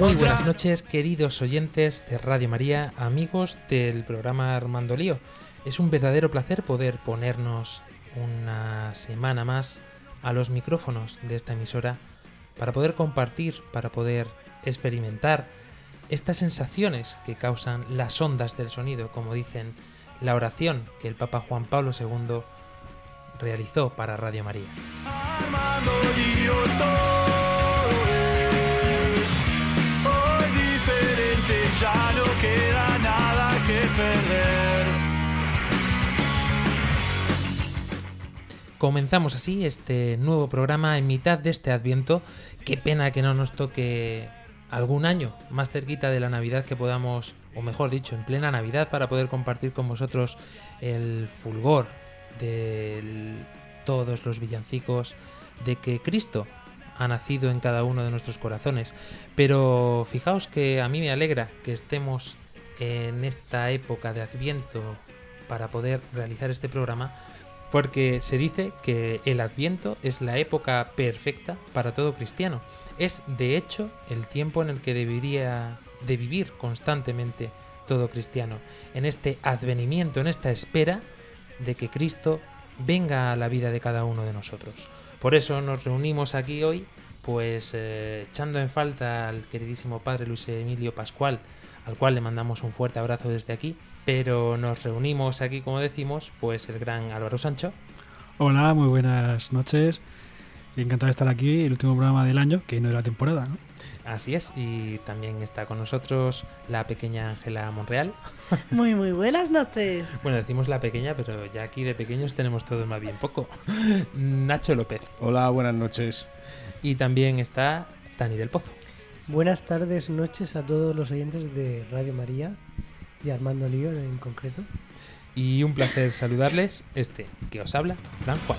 Muy buenas noches, queridos oyentes de Radio María, amigos del programa Armando Lío. Es un verdadero placer poder ponernos una semana más a los micrófonos de esta emisora para poder compartir, para poder experimentar estas sensaciones que causan las ondas del sonido, como dicen la oración que el Papa Juan Pablo II realizó para Radio María. Ya no queda nada que perder. Comenzamos así este nuevo programa en mitad de este Adviento. Qué pena que no nos toque algún año más cerquita de la Navidad que podamos, o mejor dicho, en plena Navidad para poder compartir con vosotros el fulgor de todos los villancicos de que Cristo ha nacido en cada uno de nuestros corazones. Pero fijaos que a mí me alegra que estemos en esta época de Adviento para poder realizar este programa porque se dice que el Adviento es la época perfecta para todo cristiano. Es, de hecho, el tiempo en el que debería de vivir constantemente todo cristiano, en este advenimiento, en esta espera de que Cristo venga a la vida de cada uno de nosotros. Por eso nos reunimos aquí hoy, pues eh, echando en falta al queridísimo padre Luis Emilio Pascual, al cual le mandamos un fuerte abrazo desde aquí, pero nos reunimos aquí, como decimos, pues el gran Álvaro Sancho. Hola, muy buenas noches. Encantado de estar aquí, el último programa del año, que no de la temporada, ¿no? Así es, y también está con nosotros la pequeña Ángela Monreal. Muy, muy buenas noches. Bueno, decimos la pequeña, pero ya aquí de pequeños tenemos todos más bien poco. Nacho López. Hola, buenas noches. Y también está Dani del Pozo. Buenas tardes, noches a todos los oyentes de Radio María y Armando Lío en concreto. Y un placer saludarles, este que os habla, Fran Juan.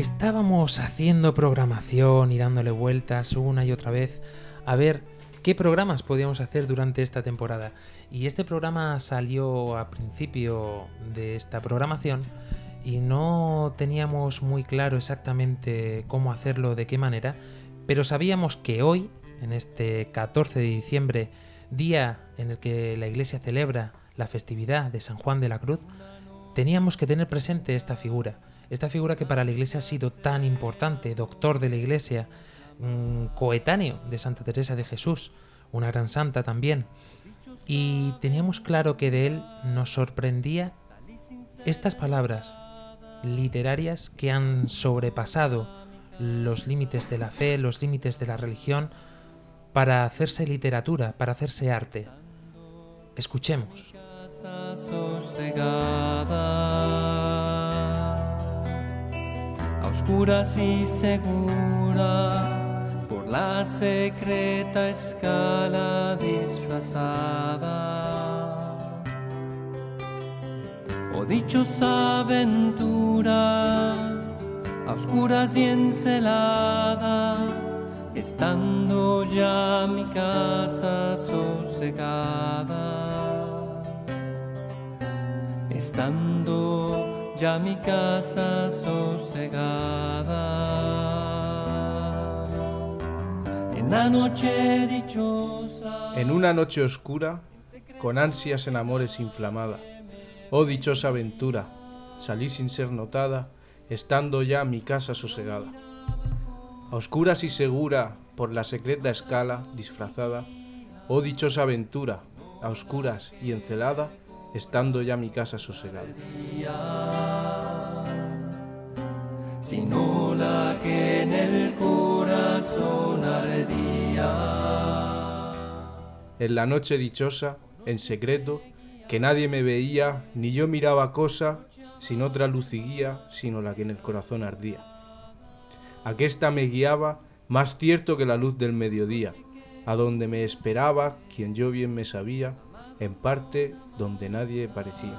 Estábamos haciendo programación y dándole vueltas una y otra vez a ver qué programas podíamos hacer durante esta temporada. Y este programa salió a principio de esta programación y no teníamos muy claro exactamente cómo hacerlo, de qué manera, pero sabíamos que hoy, en este 14 de diciembre, día en el que la iglesia celebra la festividad de San Juan de la Cruz, teníamos que tener presente esta figura, esta figura que para la iglesia ha sido tan importante, doctor de la iglesia, coetáneo de Santa Teresa de Jesús, una gran santa también. Y teníamos claro que de él nos sorprendía estas palabras literarias que han sobrepasado los límites de la fe, los límites de la religión, para hacerse literatura, para hacerse arte. Escuchemos. Oscuras y segura, por la secreta escala disfrazada. Oh dichosa aventura, a oscuras y encelada, estando ya mi casa sosegada estando ya mi casa sosegada. En. En una noche oscura, con ansias en amores inflamada, oh dichosa aventura, salí sin ser notada, estando ya mi casa sosegada. A oscuras y segura, por la secreta escala disfrazada, oh dichosa aventura, a oscuras y encelada, estando ya mi casa sosegada. sino la que en el corazón ardía. En la noche dichosa, en secreto, que nadie me veía, ni yo miraba cosa, sin otra luz y guía, sino la que en el corazón ardía. Aquesta me guiaba, más cierto que la luz del mediodía, a donde me esperaba quien yo bien me sabía, en parte donde nadie parecía.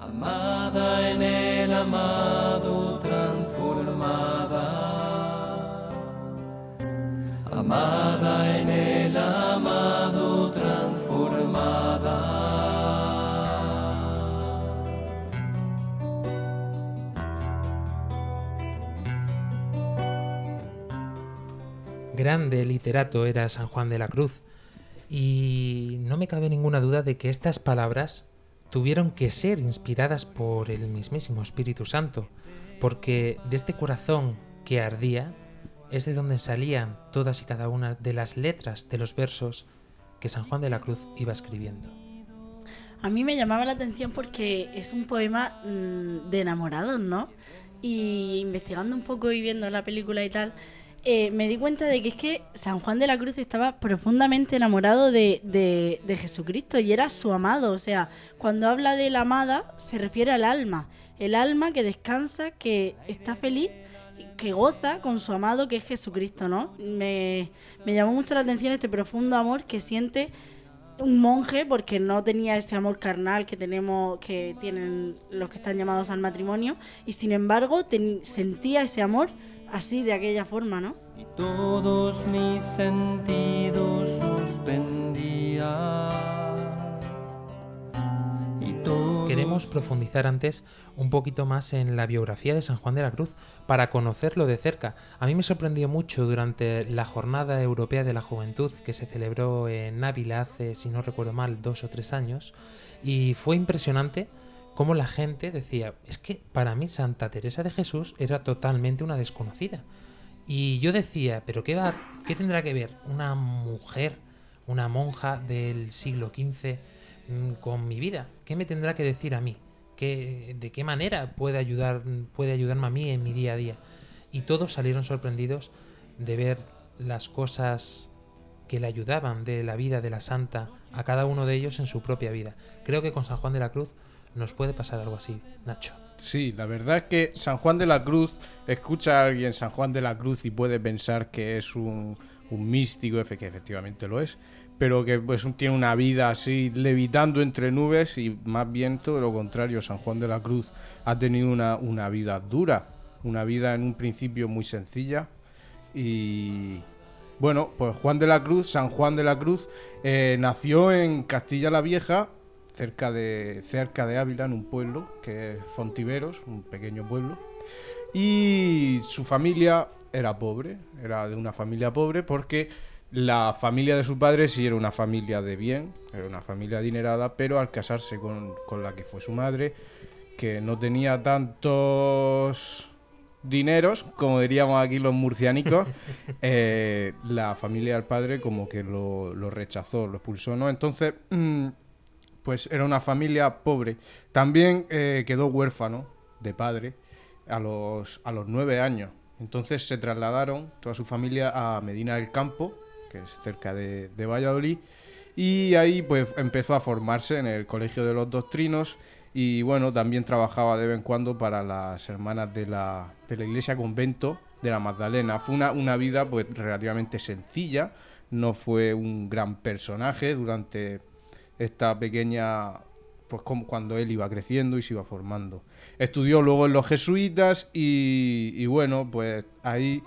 amada en el amado transformada, amada en el amado transformada. Grande literato era San Juan de la Cruz. Y no me cabe ninguna duda de que estas palabras tuvieron que ser inspiradas por el mismísimo Espíritu Santo, porque de este corazón que ardía es de donde salían todas y cada una de las letras de los versos que San Juan de la Cruz iba escribiendo. A mí me llamaba la atención porque es un poema mm, de enamorados, ¿no? Y investigando un poco y viendo la película y tal, eh, me di cuenta de que es que San Juan de la Cruz estaba profundamente enamorado de, de- de Jesucristo y era su amado. O sea, cuando habla de la amada, se refiere al alma. El alma que descansa, que está feliz, que goza con su amado, que es Jesucristo, ¿no? Me, me llamó mucho la atención este profundo amor que siente un monje porque no tenía ese amor carnal que tenemos que tienen los que están llamados al matrimonio y sin embargo sentía ese amor así de aquella forma, ¿no? y todos mis sentidos suspendía. Y todos Queremos profundizar antes un poquito más en la biografía de San Juan de la Cruz para conocerlo de cerca. A mí me sorprendió mucho durante la Jornada Europea de la Juventud que se celebró en Ávila hace, si no recuerdo mal, dos o tres años. Y fue impresionante cómo la gente decía, es que para mí Santa Teresa de Jesús era totalmente una desconocida. Y yo decía, pero ¿qué, va, qué tendrá que ver una mujer, una monja del siglo XV mm, con mi vida? ¿Qué me tendrá que decir a mí? ¿Qué, ¿De qué manera puede, ayudar, puede ayudarme a mí en mi día a día? Y todos salieron sorprendidos de ver las cosas que le ayudaban de la vida de la santa a cada uno de ellos en su propia vida. Creo que con San Juan de la Cruz nos puede pasar algo así, Nacho. Sí, la verdad es que San Juan de la Cruz, escucha a alguien San Juan de la Cruz y puede pensar que es un, un místico, que efectivamente lo es, pero que pues tiene una vida así levitando entre nubes y más bien todo lo contrario, San Juan de la Cruz ha tenido una, una vida dura, una vida en un principio muy sencilla y bueno, pues Juan de la Cruz, San Juan de la Cruz, eh, nació en Castilla la Vieja, cerca de, cerca de Ávila, en un pueblo que es Fontiveros, un pequeño pueblo. Y su familia era pobre, era de una familia pobre porque la familia de su padre sí era una familia de bien, era una familia adinerada, pero al casarse con, con la que fue su madre, que no tenía tantos dineros, como diríamos aquí los murcianicos, eh, la familia del padre como que lo, lo rechazó, lo expulsó, ¿no? Entonces, mm, pues era una familia pobre. También eh, quedó huérfano de padre a los, a los nueve años. Entonces se trasladaron toda su familia a Medina del Campo, que es cerca de, de Valladolid, y ahí pues empezó a formarse en el Colegio de los Doctrinos y bueno, también trabajaba de vez en cuando para las hermanas de la, de la iglesia convento de la Magdalena. Fue una, una vida pues relativamente sencilla, no fue un gran personaje durante esta pequeña, pues como cuando él iba creciendo y se iba formando. Estudió luego en los jesuitas y, bueno, pues ahí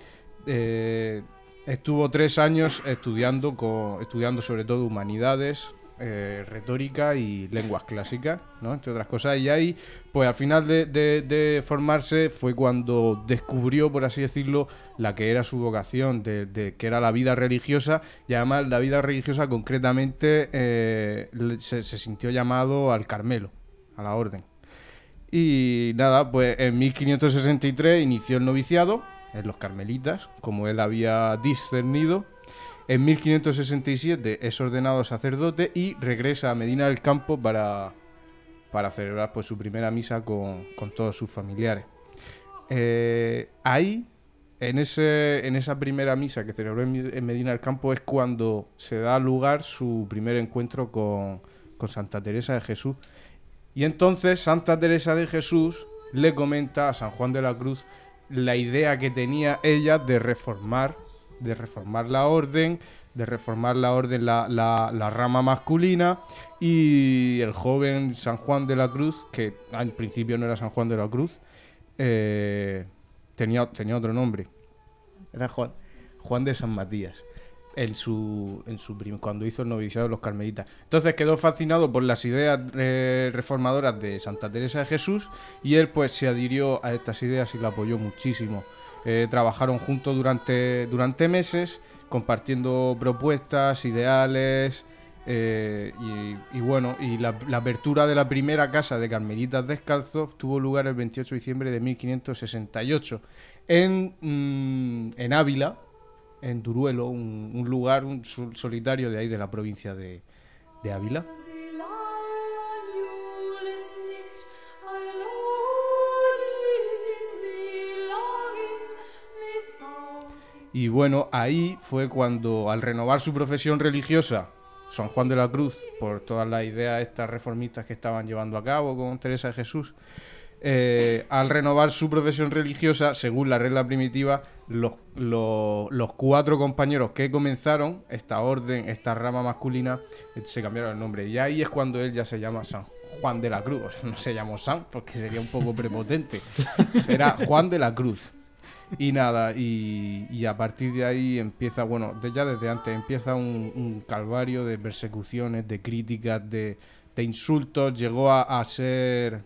eh, estuvo tres años estudiando, con, estudiando sobre todo humanidades, eh, retórica y lenguas clásicas, ¿no? entre otras cosas. Y ahí, pues al final de, formarse fue cuando descubrió, por así decirlo, la que era su vocación, de, que era la vida religiosa. Y además la vida religiosa concretamente eh, se, se sintió llamado al Carmelo, a la orden. Y nada, pues en 1563 inició el noviciado en los carmelitas, como él había discernido. En 1567 es ordenado sacerdote y regresa a Medina del Campo para, para celebrar pues, su primera misa con, con todos sus familiares. Eh, ahí, en, ese, en esa primera misa que celebró en, Medina del Campo, es cuando se da lugar su primer encuentro con, con Santa Teresa de Jesús. Y entonces Santa Teresa de Jesús le comenta a San Juan de la Cruz la idea que tenía ella de reformar, de reformar la orden, de reformar la orden, la, la- la rama masculina, y el joven San Juan de la Cruz, que al principio no era San Juan de la Cruz, eh, tenía, tenía otro nombre. Era Juan, Juan de San Matías. En su, en su cuando hizo el noviciado de los carmelitas. Entonces quedó fascinado por las ideas eh, reformadoras de Santa Teresa de Jesús y él pues se adhirió a estas ideas y la apoyó muchísimo. Eh, trabajaron juntos durante, durante meses, compartiendo propuestas, ideales, eh, y, bueno, y la, apertura de la primera casa de Carmelitas Descalzos tuvo lugar el 28 de diciembre de 1568 en, mm, en Ávila, en Duruelo, un, lugar un sol- solitario de ahí de la provincia de, de Ávila. Y bueno, ahí fue cuando al renovar su profesión religiosa, San Juan de la Cruz, por todas las ideas estas reformistas que estaban llevando a cabo con Teresa de Jesús, eh, al renovar su profesión religiosa, según la regla primitiva, los, los- cuatro compañeros que comenzaron esta orden, esta rama masculina, se cambiaron el nombre. Y ahí es cuando él ya se llama San Juan de la Cruz. O sea, no se llamó San porque sería un poco prepotente. Será Juan de la Cruz. Y nada, y, y a partir de ahí empieza, bueno, de- ya desde antes empieza un, un calvario de persecuciones, de críticas, de, de insultos. Llegó a, a ser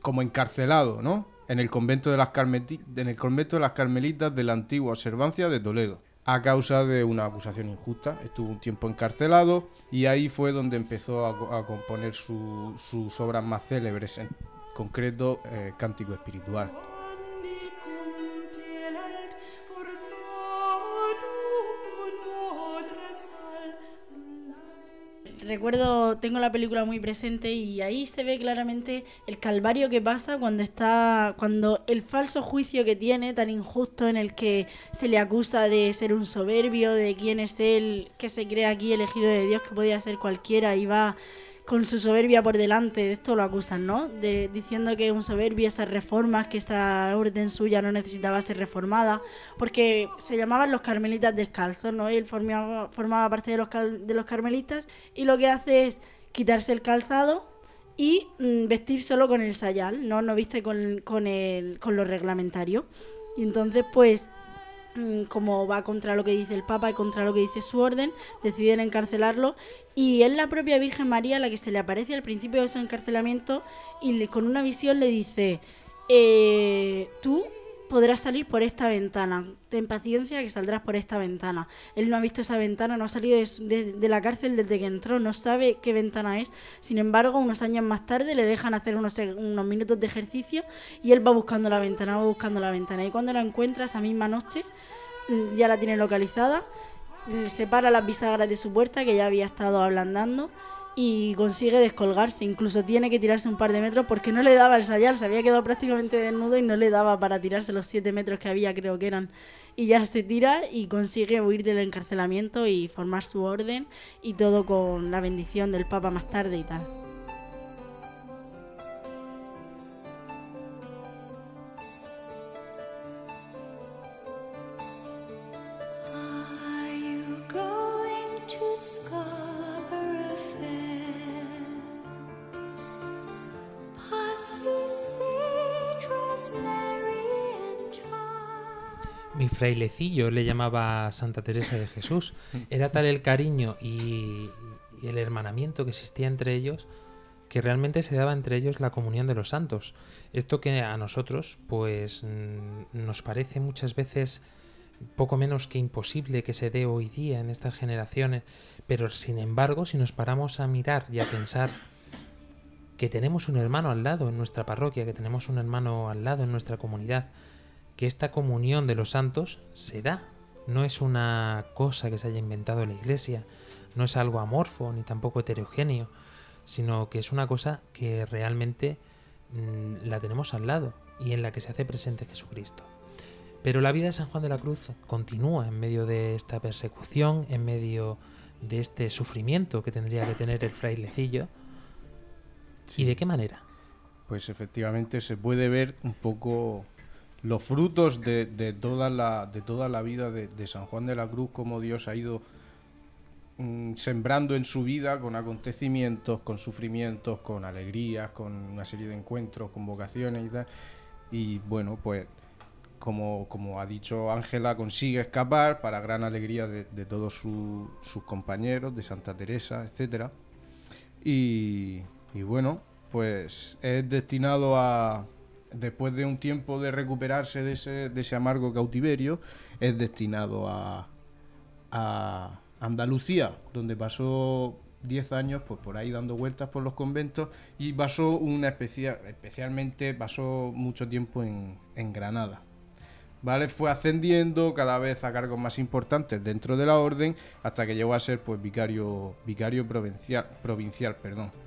como encarcelado, ¿no? En el convento de las Carmeti- en el convento de las Carmelitas de la antigua observancia de Toledo. A causa de una acusación injusta. Estuvo un tiempo encarcelado y ahí fue donde empezó a, a componer su- sus obras más célebres, en concreto eh, Cántico Espiritual. Recuerdo, tengo la película muy presente y ahí se ve claramente el calvario que pasa cuando está, cuando el falso juicio que tiene, tan injusto en el que se le acusa de ser un soberbio, de quién es él, que se cree aquí elegido de Dios, que podía ser cualquiera y va con su soberbia por delante, de esto lo acusan, ¿no? De, diciendo que es un soberbio, esas reformas, que esa orden suya no necesitaba ser reformada, porque se llamaban los carmelitas descalzos, ¿no? Él formaba, formaba parte de los, de los carmelitas y lo que hace es quitarse el calzado y mm, vestir solo con el sayal, ¿no? No viste con, con, el, con lo reglamentario. Y entonces, pues, como va contra lo que dice el Papa y contra lo que dice su orden, deciden encarcelarlo y es la propia Virgen María la que se le aparece al principio de su encarcelamiento y con una visión le dice, eh, tú podrás salir por esta ventana, ten paciencia que saldrás por esta ventana. Él no ha visto esa ventana, no ha salido de, de- la cárcel desde que entró, no sabe qué ventana es. Sin embargo, unos años más tarde le dejan hacer unos, unos minutos de ejercicio y él va buscando la ventana, va buscando la ventana. Y cuando la encuentra esa misma noche, mm, ya la tiene localizada, separa las bisagras de su puerta que ya había estado ablandando y consigue descolgarse. Incluso tiene que tirarse un par de metros porque no le daba el sayal, se había quedado prácticamente desnudo y no le daba para tirarse los siete metros que había, creo que eran. Y ya se tira y consigue huir del encarcelamiento y formar su orden y todo con la bendición del Papa más tarde y tal. Frailecillo le llamaba Santa Teresa de Jesús. Era tal el cariño y, y el hermanamiento que existía entre ellos que realmente se daba entre ellos la comunión de los santos. Esto que a nosotros, pues, mm, nos parece muchas veces poco menos que imposible que se dé hoy día en estas generaciones, pero sin embargo, si nos paramos a mirar y a pensar que tenemos un hermano al lado en nuestra parroquia, que tenemos un hermano al lado en nuestra comunidad, que esta comunión de los santos se da. No es una cosa que se haya inventado la iglesia, no es algo amorfo ni tampoco heterogéneo, sino que es una cosa que realmente mm, la tenemos al lado y en la que se hace presente Jesucristo. Pero la vida de San Juan de la Cruz continúa en medio de esta persecución, en medio de este sufrimiento que tendría que tener el frailecillo. ¿Y de qué manera? Pues efectivamente se puede ver un poco los frutos de, de toda, la, de toda la vida de, San Juan de la Cruz, cómo Dios ha ido mm, sembrando en su vida con acontecimientos, con sufrimientos, con alegrías, con una serie de encuentros, con vocaciones y tal. Y bueno, pues como, como ha dicho Ángela, consigue escapar para gran alegría de, de todos su- sus compañeros, de Santa Teresa, etcétera. Y, y bueno, pues es destinado a, después de un tiempo de recuperarse de ese, de ese amargo cautiverio, es destinado a, a Andalucía, donde pasó 10 años pues por ahí dando vueltas por los conventos y pasó una especial, especialmente pasó mucho tiempo en, Granada. ¿Vale? Fue ascendiendo cada vez a cargos más importantes dentro de la orden hasta que llegó a ser pues vicario vicario provincial, provincial, perdón.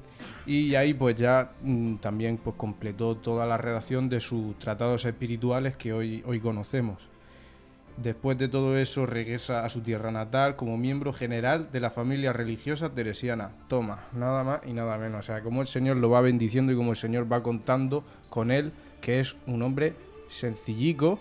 Y ahí pues ya mm, también pues completó toda la redacción de sus tratados espirituales que hoy, hoy conocemos. Después de todo eso regresa a su tierra natal como miembro general de la familia religiosa teresiana. Toma, nada más y nada menos. O sea, como el Señor lo va bendiciendo y como el Señor va contando con él, que es un hombre sencillico,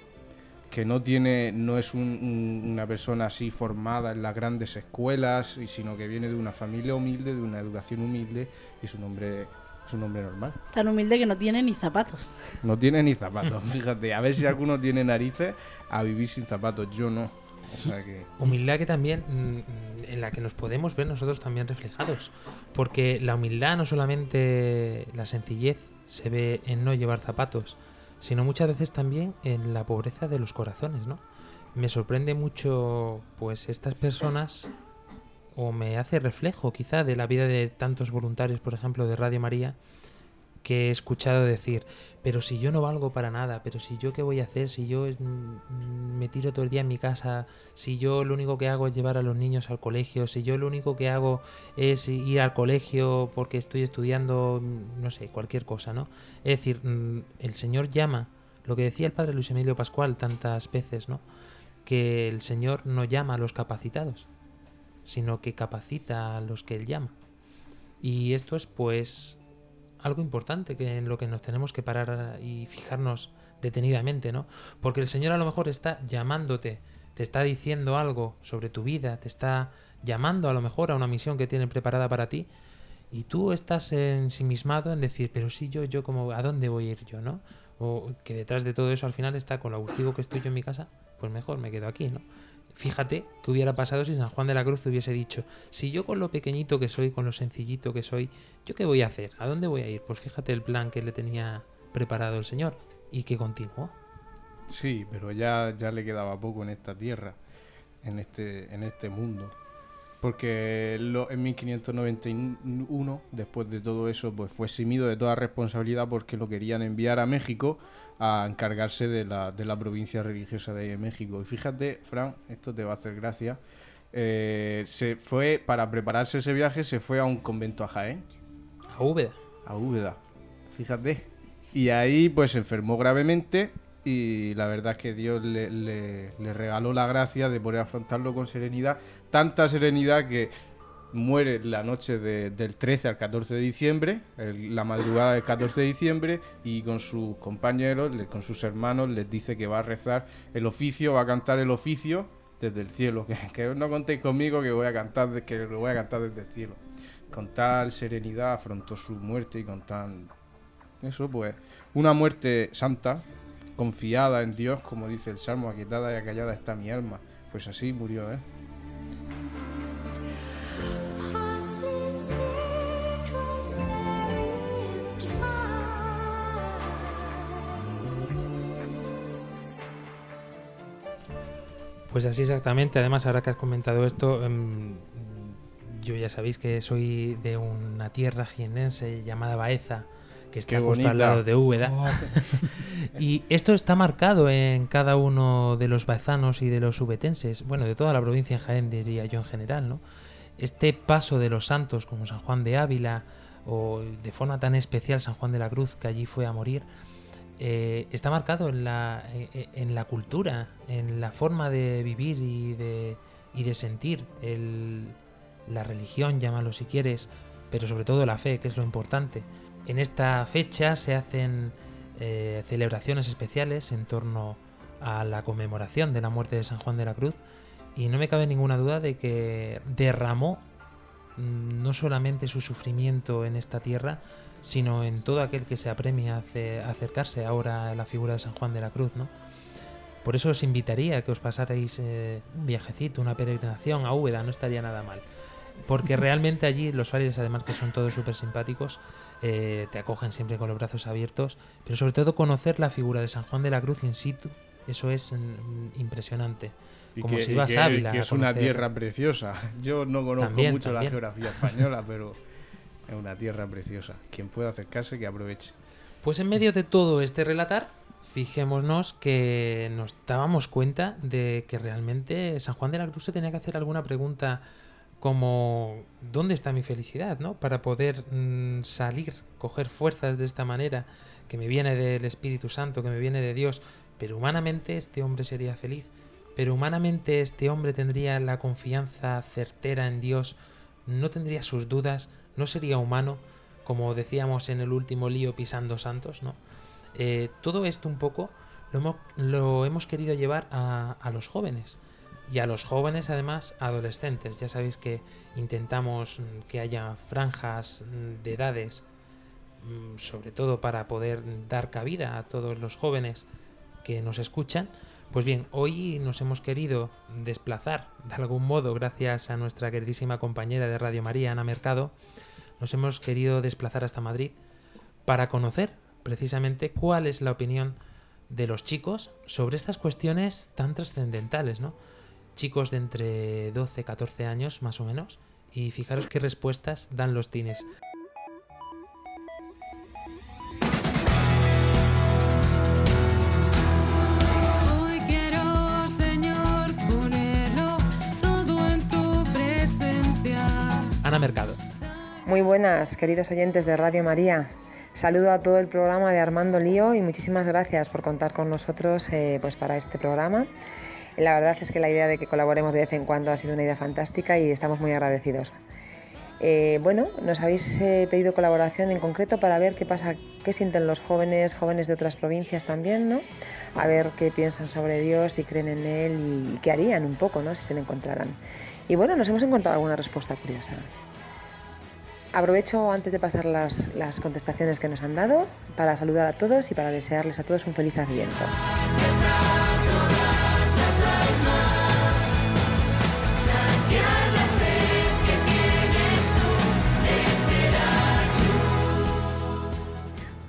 que no tiene, no es un- un- una persona así formada en las grandes escuelas, y sino que viene de una familia humilde, de una educación humilde, y es un hombre, es un hombre normal. Tan humilde que no tiene ni zapatos. No tiene ni zapatos, fíjate. A ver si alguno tiene narices a vivir sin zapatos. Yo no. O sea que. Humildad que también mm, en la que nos podemos ver nosotros también reflejados. Porque la humildad no solamente la sencillez se ve en no llevar zapatos, sino muchas veces también en la pobreza de los corazones, ¿no? Me sorprende mucho pues estas personas o me hace reflejo quizá de la vida de tantos voluntarios, por ejemplo, de Radio María, que he escuchado decir, pero si yo no valgo para nada, pero si yo qué voy a hacer, si yo mm, me tiro todo el día en mi casa, si yo lo único que hago es llevar a los niños al colegio, si yo lo único que hago es ir al colegio porque estoy estudiando, mm, no sé, cualquier cosa, ¿no? Es decir, mm, el Señor llama, lo que decía el padre Luis Emilio Pascual tantas veces, ¿no? Que el Señor no llama a los capacitados, sino que capacita a los que Él llama. Y esto es pues algo importante que en lo que nos tenemos que parar y fijarnos detenidamente, ¿no? Porque el Señor a lo mejor está llamándote, te está diciendo algo sobre tu vida, te está llamando a lo mejor a una misión que tiene preparada para ti y tú estás ensimismado en decir, pero si yo, yo como, ¿a dónde voy a ir yo, no? O que detrás de todo eso al final está con lo agustivo que estoy yo en mi casa, pues mejor me quedo aquí, ¿no? Fíjate qué hubiera pasado si San Juan de la Cruz hubiese dicho, si yo con lo pequeñito que soy, con lo sencillito que soy, ¿yo qué voy a hacer? ¿A dónde voy a ir? Pues fíjate el plan que le tenía preparado el Señor y que continuó. Sí, pero ya, ya le quedaba poco en esta tierra, en este, en este mundo. Porque lo- en 1591, después de todo eso, pues fue eximido de toda responsabilidad porque lo querían enviar a México a encargarse de la, de la provincia religiosa de ahí México. Y fíjate, Fran, esto te va a hacer gracia. eh, se fue, para prepararse ese viaje, se fue a un convento a Jaén. A Úbeda. A Úbeda. Fíjate. Y ahí pues se enfermó gravemente y la verdad es que Dios le, le- le regaló la gracia de poder afrontarlo con serenidad. Tanta serenidad que muere la noche de- del 13 al 14 de diciembre, la madrugada del 14 de diciembre, y con sus compañeros, con sus hermanos, les dice que va a rezar el oficio, va a cantar el oficio desde el cielo. Que, no contéis conmigo que voy a cantar, que lo voy a cantar desde el cielo. Con tal serenidad afrontó su muerte y con tan eso pues una muerte santa, confiada en Dios, como dice el Salmo, aquietada y acallada está mi alma. Pues así murió, ¿eh? Pues así exactamente. Además, ahora que has comentado esto, em, yo ya sabéis que soy de una tierra jiennense llamada Baeza, que está Qué justo al lado de Úbeda. Oh, Y esto está marcado en cada uno de los baezanos y de los ubetenses, bueno, de toda la provincia en Jaén, diría yo en general, ¿no? Este paso de los santos como San Juan de Ávila o de forma tan especial San Juan de la Cruz, que allí fue a morir, eh, está marcado en la, eh, en la cultura, en la forma de vivir y de, sentir la religión, llámalo si quieres, pero sobre todo la fe, que es lo importante. En esta fecha se hacen eh, celebraciones especiales en torno a la conmemoración de la muerte de San Juan de la Cruz y no me cabe ninguna duda de que derramó mm, no solamente su sufrimiento en esta tierra, sino en todo aquel que se apremia a ace- a acercarse ahora a la figura de San Juan de la Cruz, ¿no? Por eso os invitaría a que os pasarais eh, un viajecito, una peregrinación a Úbeda, no estaría nada mal. Porque realmente allí los frailes, además que son todos súper simpáticos, eh, te acogen siempre con los brazos abiertos, pero sobre todo conocer la figura de San Juan de la Cruz in situ, eso es mm, impresionante. Y Como que, si y que- a Ávila. que a es una conocer- tierra preciosa. Yo no conozco También, mucho también. la geografía española, pero es una tierra preciosa. Quien pueda acercarse, que aproveche. Pues en medio de todo este relatar, fijémonos que nos dábamos cuenta de que realmente San Juan de la Cruz se tenía que hacer alguna pregunta como ¿dónde está mi felicidad? ¿no? Para poder mm, salir, coger fuerzas de esta manera, que me viene del Espíritu Santo, que me viene de Dios, pero humanamente este hombre sería feliz, pero humanamente este hombre tendría la confianza certera en Dios, no tendría sus dudas, no sería humano, como decíamos en el último lío pisando santos, ¿no? Eh, todo esto un poco lo hemos, lo hemos querido llevar a, a los jóvenes y a los jóvenes además adolescentes. Ya sabéis que intentamos que haya franjas de edades, mm, sobre todo para poder dar cabida a todos los jóvenes que nos escuchan. Pues bien, hoy nos hemos querido desplazar de algún modo, gracias a nuestra queridísima compañera de Radio María, Ana Mercado, nos hemos querido desplazar hasta Madrid para conocer precisamente cuál es la opinión de los chicos sobre estas cuestiones tan trascendentales, ¿no? Chicos de entre 12 y 14 años más o menos, y fijaros qué respuestas dan los tines. Hoy quiero, Señor, ponerlo todo en tu presencia. Ana Mercado. Muy buenas, queridos oyentes de Radio María. Saludo a todo el programa de Armando Lío y muchísimas gracias por contar con nosotros eh, pues para este programa. La verdad es que la idea de que colaboremos de vez en cuando ha sido una idea fantástica y estamos muy agradecidos. Eh, bueno, nos habéis eh, pedido colaboración en concreto para ver qué pasa, qué sienten los jóvenes, jóvenes de otras provincias también, ¿no? A ver qué piensan sobre Dios, si creen en Él y, y qué harían un poco, ¿no? Si se le encontraran. Y bueno, nos hemos encontrado alguna respuesta curiosa. Aprovecho antes de pasar las, las contestaciones que nos han dado para saludar a todos y para desearles a todos un feliz adviento.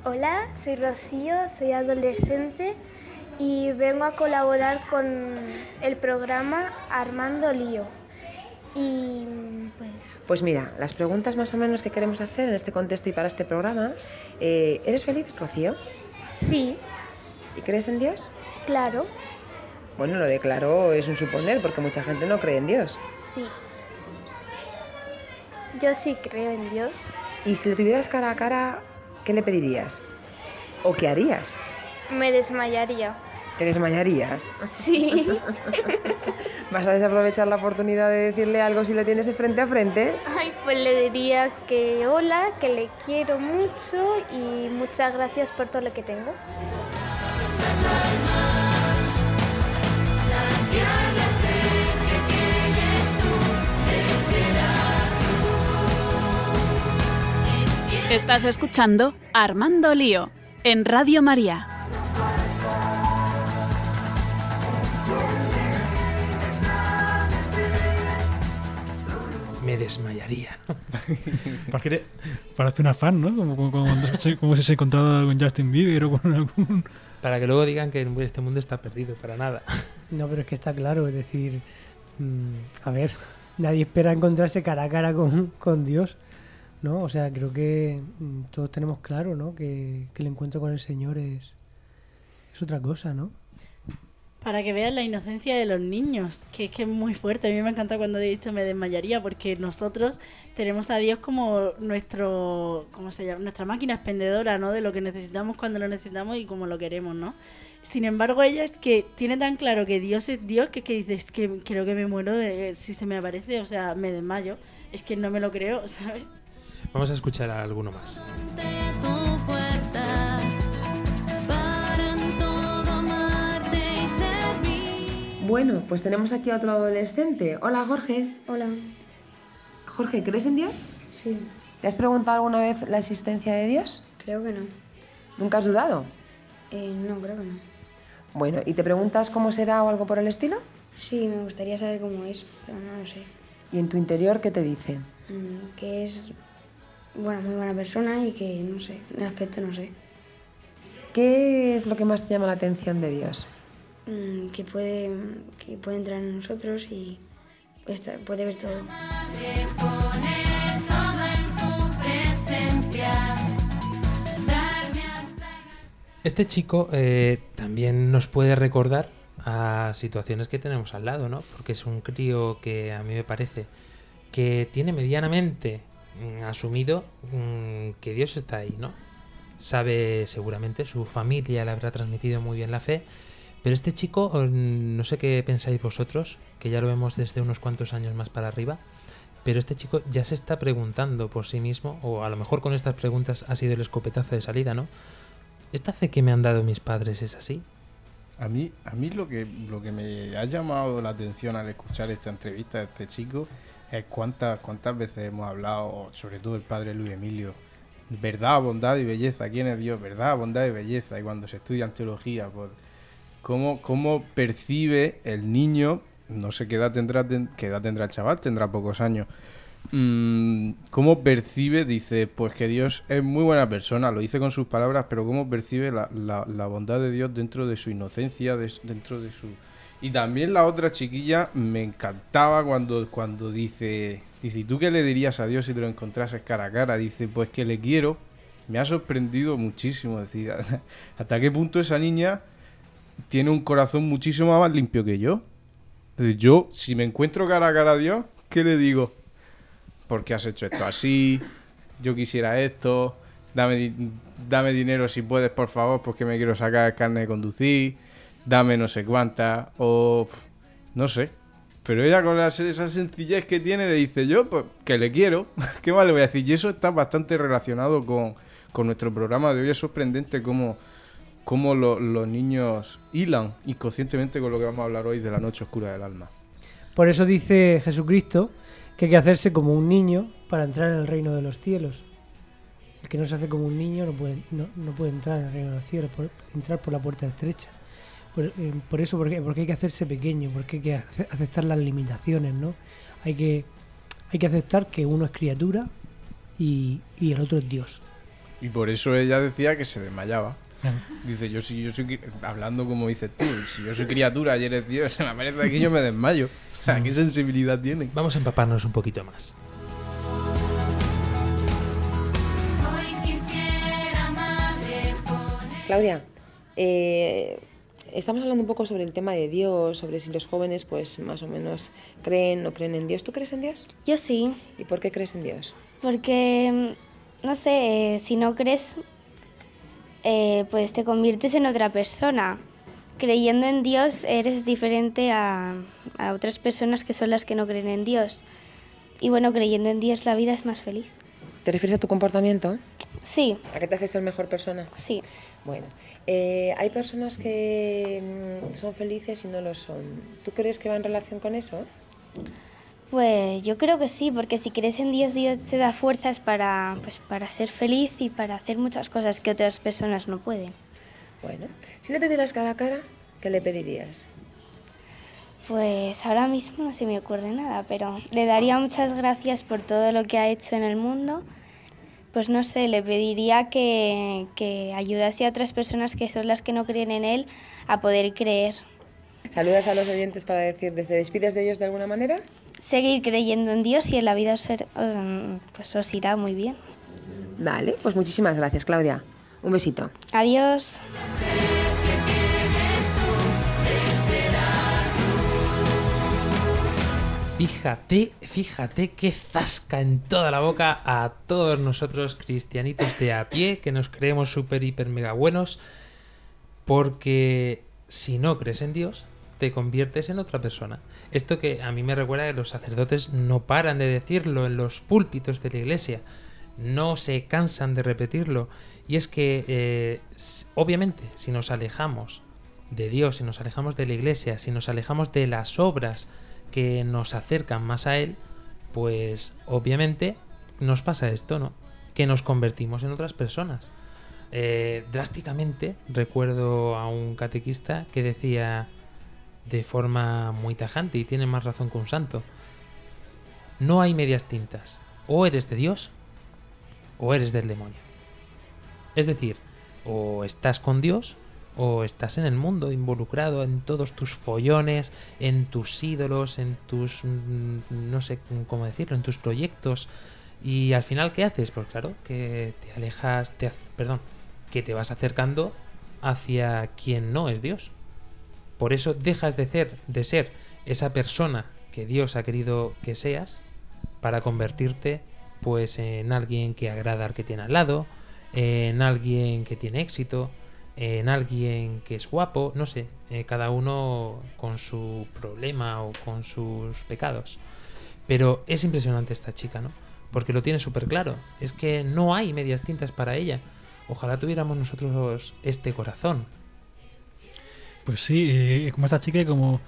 Hola, soy Rocío, soy adolescente y vengo a colaborar con el programa Armando Lío. Y pues Pues mira, las preguntas más o menos que queremos hacer en este contexto y para este programa. eh, ¿Eres feliz, Rocío? sí, ¿Y crees en Dios? claro, Bueno, lo de claro es un suponer, porque mucha gente no cree en Dios. sí. Yo sí creo en Dios. Y si le tuvieras cara a cara, ¿qué le pedirías? ¿O qué harías? Me desmayaría. ¿Te desmayarías? Sí. ¿Vas a desaprovechar la oportunidad de decirle algo si le tienes frente a frente? Ay, pues le diría que hola, que le quiero mucho y muchas gracias por todo lo que tengo. Estás escuchando Armando Lío en Radio María. Me desmayaría. Parece, parece una fan, ¿no? Como, como, como cuando se- como si se encontraba con Justin Bieber o con algún... Para que luego digan que este mundo está perdido, para nada. No, pero es que está claro, es decir, mm, a ver, nadie espera encontrarse cara a cara con, con Dios, ¿no? O sea, creo que mm, todos tenemos claro, ¿no? Que, que el encuentro con el Señor es, es otra cosa, ¿no? Para que vean la inocencia de los niños, que es que es muy fuerte. A mí me encanta cuando he dicho me desmayaría, porque nosotros tenemos a Dios como nuestro, ¿cómo se llama? Nuestra máquina expendedora, ¿no? De lo que necesitamos cuando lo necesitamos y como lo queremos, ¿no? Sin embargo, ella es que tiene tan claro que Dios es Dios que, es que dices que creo que me muero de, si se me aparece, o sea, me desmayo. Es que no me lo creo, ¿sabes? Vamos a escuchar a alguno más. Bueno, pues tenemos aquí a otro adolescente. Hola, Jorge. Hola. Jorge, ¿crees en Dios? Sí, ¿Te has preguntado alguna vez la existencia de Dios? creo que no. ¿Nunca has dudado? Eh, no, creo que no. Bueno, ¿y te preguntas cómo será o algo por el estilo? Sí, me gustaría saber cómo es, pero no lo sé. ¿Y en tu interior qué te dice? Mm, que es, bueno, muy buena persona y que, no sé, en el aspecto no sé. ¿Qué es lo que más te llama la atención de Dios? Mm, que, puede, que puede entrar en nosotros y puede ver todo. Este chico eh, también nos puede recordar a situaciones que tenemos al lado, ¿no? Porque es un crío que a mí me parece que tiene medianamente mm, asumido mm, que Dios está ahí, ¿no? Sabe seguramente, su familia le habrá transmitido muy bien la fe, pero este chico, mm, no sé qué pensáis vosotros, que ya lo vemos desde unos cuantos años más para arriba, pero este chico ya se está preguntando por sí mismo, o a lo mejor con estas preguntas ha sido el escopetazo de salida, ¿no? ¿Esta fe que me han dado mis padres es así? A mí, a mí lo que lo que me ha llamado la atención al escuchar esta entrevista de este chico es cuántas cuántas veces hemos hablado, sobre todo el padre Luis Emilio, verdad, bondad y belleza. ¿Quién es Dios? Verdad, bondad y belleza. Y cuando se estudia en teología, pues cómo, cómo percibe el niño, no sé qué edad tendrá, ten- qué edad tendrá el chaval, tendrá pocos años. Mm, ¿Cómo percibe? Dice, pues que Dios es muy buena persona, lo dice con sus palabras, pero ¿cómo percibe la, la- bondad de Dios dentro de su inocencia, de- dentro de su... Y también la otra chiquilla me encantaba cuando, cuando dice, dice, ¿y tú qué le dirías a Dios si te lo encontrases cara a cara? Dice, pues que le quiero. Me ha sorprendido muchísimo, decir, hasta qué punto esa niña tiene un corazón muchísimo más limpio que yo. Yo, si me encuentro cara a cara a Dios, ¿qué le digo? ¿Por qué has hecho esto así? Yo quisiera esto. Dame, dame dinero si puedes, por favor, porque me quiero sacar carne de conducir. Dame no sé cuánta. O no sé. Pero ella con la- esa sencillez que tiene le dice yo, pues que le quiero. ¿Qué más le voy a decir? Y eso está bastante relacionado con, con nuestro programa de hoy. Es sorprendente cómo, cómo lo- los niños hilan inconscientemente con lo que vamos a hablar hoy de la noche oscura del alma. Por eso dice Jesucristo que hay que hacerse como un niño para entrar en el reino de los cielos. El que no se hace como un niño no puede, no, no puede entrar en el reino de los cielos, por- entrar por la puerta estrecha. Por, eh, por eso, porque, porque hay que hacerse pequeño, porque hay que ace- aceptar las limitaciones, ¿no? Hay que, hay que aceptar que uno es criatura y, y el otro es Dios. Y por eso ella decía que se desmayaba. Dice, yo si yo soy hablando como dices tú, si yo soy criatura y eres Dios, se me aparece aquí yo me desmayo. O sea, qué sensibilidad tiene. Vamos a empaparnos un poquito más. Hoy quisiera, madre, poner. Claudia, eh, estamos hablando un poco sobre el tema de Dios, sobre si los jóvenes pues más o menos creen o creen en Dios. ¿Tú crees en Dios? Yo sí, ¿Y por qué crees en Dios? porque, mm, no sé, eh, si no crees, eh, pues te conviertes en otra persona. Creyendo en Dios eres diferente a, a otras personas que son las que no creen en Dios. Y bueno, creyendo en Dios la vida es más feliz. ¿Te refieres a tu comportamiento? Sí, ¿A qué te hace ser mejor persona? sí. Bueno, eh, hay personas que mm, son felices y no lo son. ¿Tú crees que va en relación con eso? Pues yo creo que sí, porque si crees en Dios, Dios te da fuerzas para, pues, para ser feliz y para hacer muchas cosas que otras personas no pueden. Bueno, si no te vieras cara a cara, ¿qué le pedirías? Pues ahora mismo no se me ocurre nada, pero le daría muchas gracias por todo lo que ha hecho en el mundo. Pues no sé, le pediría que, que ayudase a otras personas que son las que no creen en él a poder creer. ¿Saludas a los oyentes para decir, ¿te despides de ellos de alguna manera? seguir creyendo en Dios y en la vida os, ser- em, pues os irá muy bien. Vale, pues muchísimas gracias, Claudia. Un besito. Adiós. Fíjate, fíjate qué zasca en toda la boca a todos nosotros cristianitos de a pie que nos creemos súper, hiper, mega buenos. Porque si no crees en Dios, te conviertes en otra persona. Esto que a mí me recuerda que los sacerdotes no paran de decirlo en los púlpitos de la iglesia. No se cansan de repetirlo. Y es que, eh, obviamente, si nos alejamos de Dios, si nos alejamos de la iglesia, si nos alejamos de las obras que nos acercan más a Él, pues obviamente nos pasa esto, ¿no? Que nos convertimos en otras personas. Eh, drásticamente recuerdo a un catequista que decía de forma muy tajante, y tiene más razón que un santo, no hay medias tintas, o eres de Dios o eres del demonio. Es decir, o estás con Dios o estás en el mundo involucrado en todos tus follones, en tus ídolos, en tus mm, no sé cómo decirlo, en tus proyectos y al final ¿qué haces? Pues claro, que te alejas, te, perdón, que te vas acercando hacia quien no es Dios. Por eso dejas de ser, de ser esa persona que Dios ha querido que seas para convertirte pues en alguien que agrada al que tiene al lado, en alguien que tiene éxito, en alguien que es guapo, no sé, eh, cada uno con su problema o con sus pecados. Pero es impresionante esta chica, ¿no? Porque lo tiene súper claro. Es que no hay medias tintas para ella. Ojalá tuviéramos nosotros este corazón. Pues sí, eh, como esta chica, como.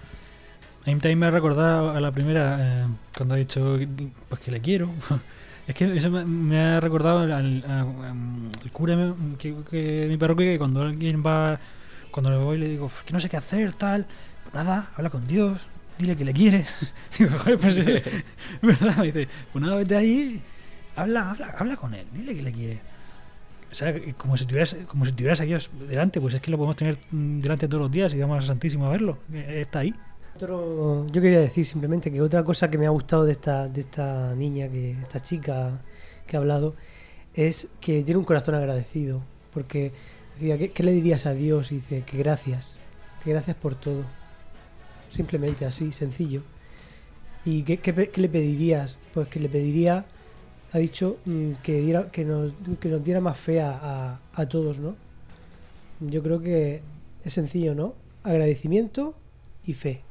A mí me ha recordado a la primera, eh, cuando ha dicho pues que le quiero. es que eso me, ha recordado al, al- cura que, mi parroquia, que cuando alguien va. Cuando le voy le digo, "Pues que no sé qué hacer, tal. Pues nada, habla con Dios, dile que le quieres. Digo, "Joder, pues ¿verdad? Dice, pues nada, vete ahí, habla, habla, habla con él, dile que le quieres. O sea, como si tuvieras, como si tuvieras a Dios delante, pues es que lo podemos tener mm, delante todos los días y vamos al Santísimo a verlo. que Está ahí. Otro- yo quería decir simplemente que otra cosa que me ha gustado de esta, de esta niña, que esta chica que ha hablado, es que tiene un corazón agradecido. Porque decía, ¿qué, qué le dirías a Dios? Y dice, que gracias, que gracias por todo. Simplemente así, sencillo. ¿Y qué, qué qué le pedirías? Pues que le pediría, ha dicho, mm, que, diera, que, nos, que nos diera más fe a, a- todos, ¿no? Yo creo que es sencillo, ¿no? Agradecimiento y fe.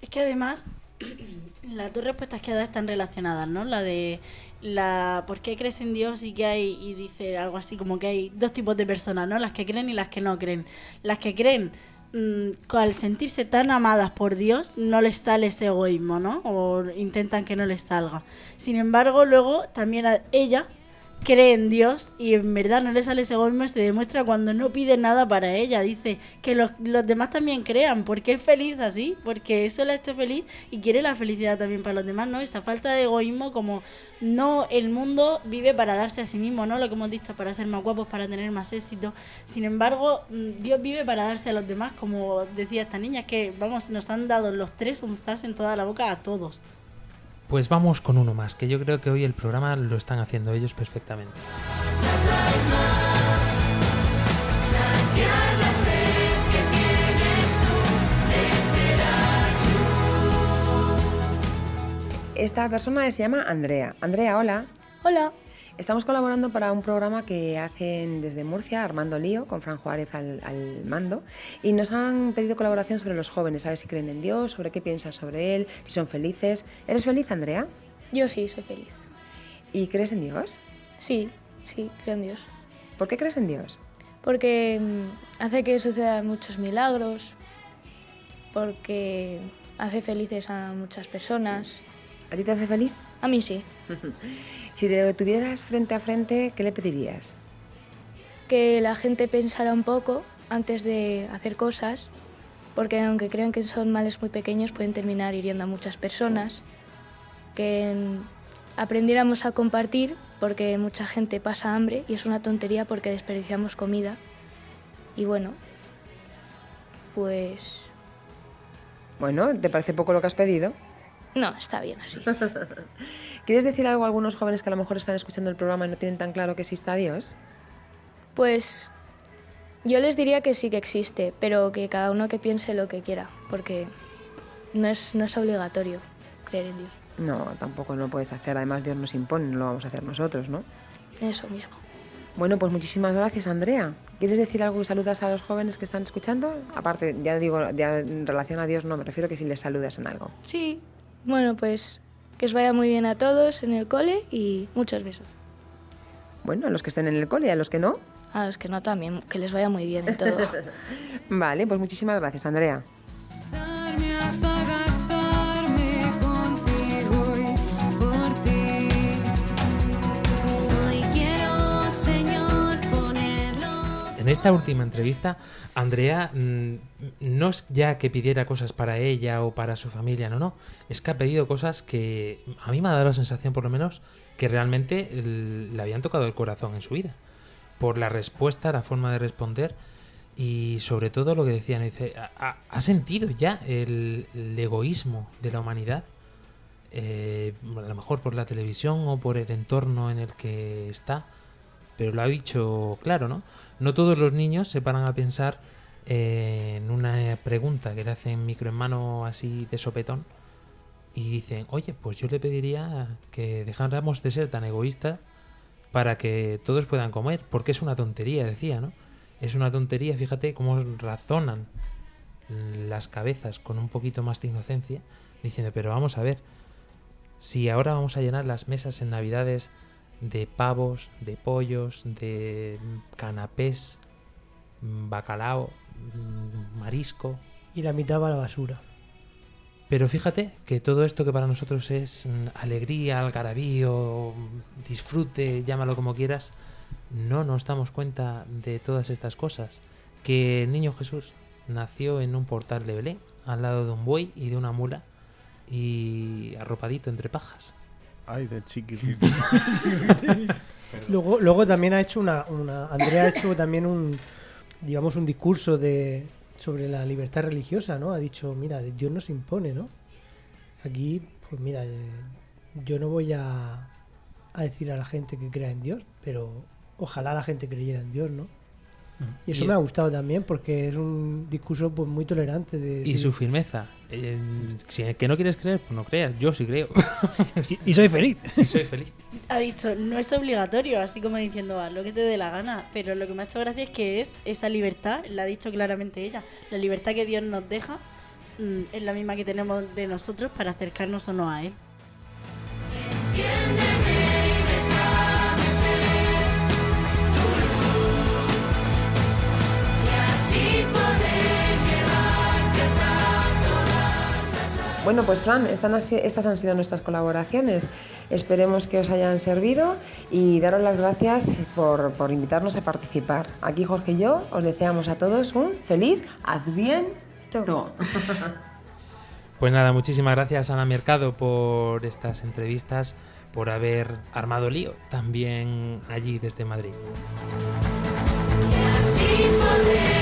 Es que además las dos respuestas que ha dado están relacionadas, ¿no? La de la ¿por qué crees en Dios? y que hay y dice algo así como que hay dos tipos de personas, ¿no? Las que creen y las que no creen. Las que creen mm, al sentirse tan amadas por Dios no les sale ese egoísmo, ¿no? O intentan que no les salga. Sin embargo, luego también a- ella cree en Dios y en verdad no le sale ese egoísmo, se demuestra cuando no pide nada para ella. Dice que los, los demás también crean, porque es feliz así, porque eso la ha hecho feliz y quiere la felicidad también para los demás, ¿no? Esa falta de egoísmo como no el mundo vive para darse a sí mismo, ¿no? Lo que hemos dicho, para ser más guapos, para tener más éxito. Sin embargo, mm, Dios vive para darse a los demás, como decía esta niña, que, vamos, nos han dado los tres un zas en toda la boca a todos. Pues vamos con uno más, que yo creo que hoy el programa lo están haciendo ellos perfectamente. Esta persona se llama Andrea. Andrea, hola. Hola. Estamos colaborando para un programa que hacen desde Murcia, Armando Lío, con Fran Juárez al, al mando, y nos han pedido colaboración sobre los jóvenes, a ver si creen en Dios, sobre qué piensas sobre él, si son felices. ¿Eres feliz, Andrea? Yo sí, soy feliz. ¿Y crees en Dios? Sí, sí, creo en Dios. ¿Por qué crees en Dios? Porque mm, hace que sucedan muchos milagros, porque hace felices a muchas personas. ¿A ti te hace feliz? A mí sí. Si te lo tuvieras frente a frente, ¿qué le pedirías? Que la gente pensara un poco antes de hacer cosas, porque aunque crean que son males muy pequeños, pueden terminar hiriendo a muchas personas. Que aprendiéramos a compartir, porque mucha gente pasa hambre y es una tontería porque desperdiciamos comida. Y bueno, pues Bueno, ¿te parece poco lo que has pedido? No, está bien así. ¿Quieres decir algo a algunos jóvenes que a lo mejor están escuchando el programa y no tienen tan claro que exista Dios? Pues yo les diría que sí que existe, pero que cada uno que piense lo que quiera, porque no es, no es obligatorio creer en Dios. No, tampoco lo puedes hacer. Además, Dios nos impone, no lo vamos a hacer nosotros, ¿no? Eso mismo. Bueno, pues muchísimas gracias, Andrea. ¿Quieres decir algo y saludas a los jóvenes que están escuchando? Aparte, ya digo, ya en relación a Dios, no, me refiero que si les saludas en algo. Sí, bueno, pues que os vaya muy bien a todos en el cole y muchos besos. Bueno, a los que estén en el cole y a los que no. A los que no también, que les vaya muy bien en todo. Vale, pues muchísimas gracias, Andrea. Esta última entrevista, Andrea mm, no es ya que pidiera cosas para ella o para su familia, no, no. Es que ha pedido cosas que a mí me ha dado la sensación, por lo menos, que realmente le habían tocado el corazón en su vida. Por la respuesta, la forma de responder y sobre todo lo que decían, dice, ha, ha- sentido ya el, el egoísmo de la humanidad, eh, a lo mejor por la televisión o por el entorno en el que está, pero lo ha dicho claro, ¿no? No todos los niños se paran a pensar eh, en una pregunta que le hacen micro en mano así de sopetón y dicen, oye, pues yo le pediría que dejáramos de ser tan egoístas para que todos puedan comer, porque es una tontería, decía, ¿no? Es una tontería, fíjate cómo razonan las cabezas con un poquito más de inocencia, diciendo, pero vamos a ver, si ahora vamos a llenar las mesas en Navidades de pavos, de pollos, de canapés, bacalao, mm, marisco, Y la mitad va a la basura. pero fíjate que todo esto que para nosotros es mm, alegría, algarabío, disfrute, llámalo como quieras, no nos damos cuenta de todas estas cosas. Que el niño Jesús nació en un portal de Belén, al lado de un buey y de una mula, y arropadito entre pajas. Ay, de chiquitito. Luego, luego también ha hecho una, una- Andrea ha hecho también un digamos un discurso de sobre la libertad religiosa, ¿no? Ha dicho, mira, Dios nos impone, ¿no? Aquí, pues mira, eh, yo no voy a, a decir a la gente que crea en Dios, pero ojalá la gente creyera en Dios, ¿no? Y eso Y- me ha gustado también porque es un discurso pues muy tolerante de, Y de- su firmeza. Eh, si que no quieres creer, pues no creas. Yo sí creo. y, y soy feliz. Y soy feliz. Ha dicho, no es obligatorio, así como diciendo, haz lo que te dé la gana. Pero lo que me ha hecho gracia es que es esa libertad, la ha dicho claramente ella, la libertad que Dios nos deja mm, es la misma que tenemos de nosotros para acercarnos o no a Él. Bueno, pues Fran, estas han sido nuestras colaboraciones. Esperemos que os hayan servido y daros las gracias por, por invitarnos a participar. Aquí Jorge y yo os deseamos a todos un feliz Adviento. Pues nada, muchísimas gracias Ana Mercado por estas entrevistas, por haber armado lío también allí desde Madrid. así poder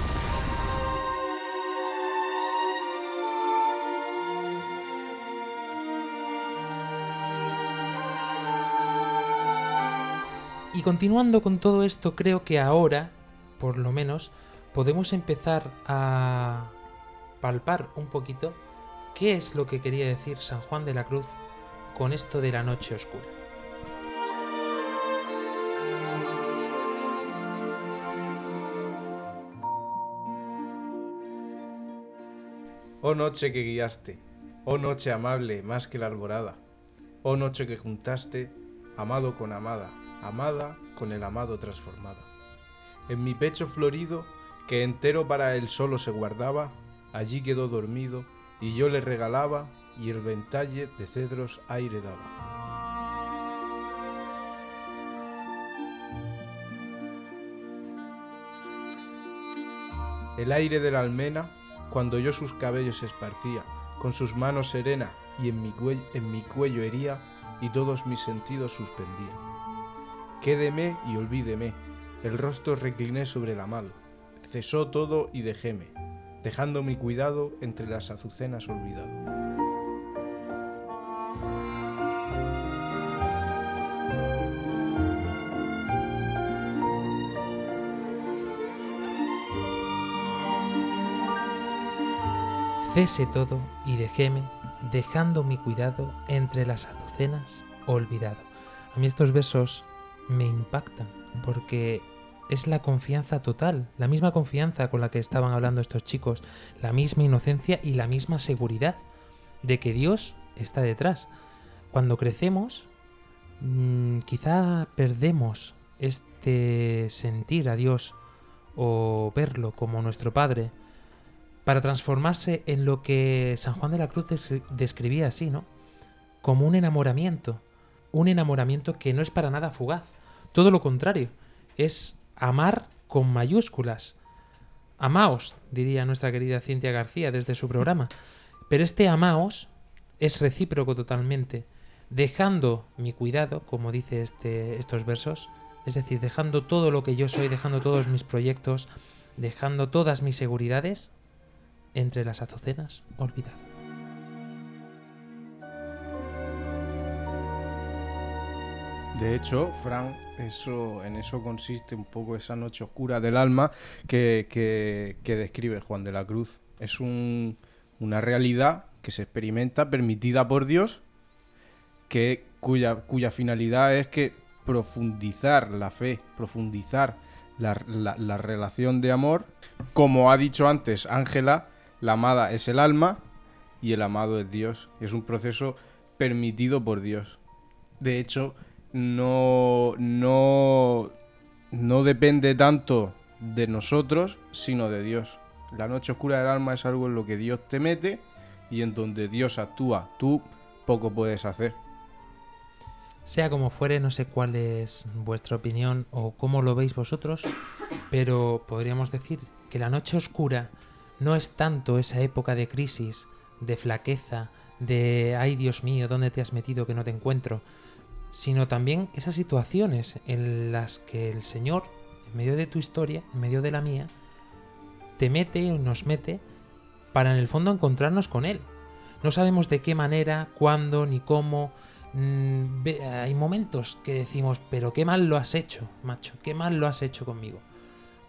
Y continuando con todo esto, creo que ahora, por lo menos, podemos empezar a palpar un poquito qué es lo que quería decir San Juan de la Cruz con esto de la noche oscura. Oh noche que guiaste, Oh noche amable más que la alborada. Oh noche que juntaste, amado con amada, amada con el amado transformada. En mi pecho florido, que entero para él solo se guardaba, allí quedó dormido, y yo le regalaba, y el ventalle de cedros aire daba. El aire de la almena, cuando yo sus cabellos esparcía, con sus manos serena y en mi, en mi cuello hería, y todos mis sentidos suspendía. Quédeme y olvídeme, el rostro recliné sobre el amado, cesó todo y dejéme, dejando mi cuidado entre las azucenas olvidado. Cese todo y dejéme, dejando mi cuidado entre las azucenas olvidado. A mí estos versos me impactan porque es la confianza total, la misma confianza con la que estaban hablando estos chicos, la misma inocencia y la misma seguridad de que Dios está detrás. Cuando crecemos, mmm, quizá perdemos este sentir a Dios o verlo como nuestro Padre para transformarse en lo que San Juan de la Cruz describía así, ¿no? Como un enamoramiento, un enamoramiento que no es para nada fugaz, todo lo contrario, es amar con mayúsculas. Amaos, diría nuestra querida Cintia García desde su programa. Pero este amaos es recíproco totalmente, dejando mi cuidado, como dice este, estos versos, es decir, dejando todo lo que yo soy, dejando todos mis proyectos, dejando todas mis seguridades entre las azucenas olvidado. De hecho, Fran, eso, en eso consiste un poco esa noche oscura del alma que, que- que describe Juan de la Cruz. Es un- una realidad que se experimenta, permitida por Dios, que, cuya, cuya finalidad es que profundizar la fe, profundizar la, la- la relación de amor. Como ha dicho antes Ángela, la amada es el alma y el amado es Dios. Es un proceso permitido por Dios. De hecho, no, no, no depende tanto de nosotros, sino de Dios. La noche oscura del alma es algo en lo que Dios te mete y en donde Dios actúa. Tú poco puedes hacer. Sea como fuere, no sé cuál es vuestra opinión o cómo lo veis vosotros, pero podríamos decir que la noche oscura no es tanto esa época de crisis, de flaqueza, de ay Dios mío, ¿dónde te has metido que no te encuentro? Sino también esas situaciones en las que el Señor, en medio de tu historia, en medio de la mía, te mete y nos mete para en el fondo encontrarnos con Él. No sabemos de qué manera, cuándo, ni cómo. Mm, hay momentos que decimos, pero qué mal lo has hecho, macho, qué mal lo has hecho conmigo.